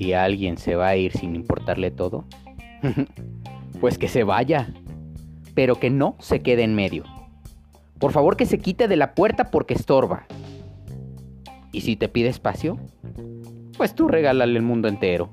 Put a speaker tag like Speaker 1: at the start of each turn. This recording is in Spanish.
Speaker 1: Si alguien se va a ir sin importarle todo, pues que se vaya, pero que no se quede en medio. Por favor que se quite de la puerta porque estorba. Y si te pide espacio, pues tú regálale el mundo entero.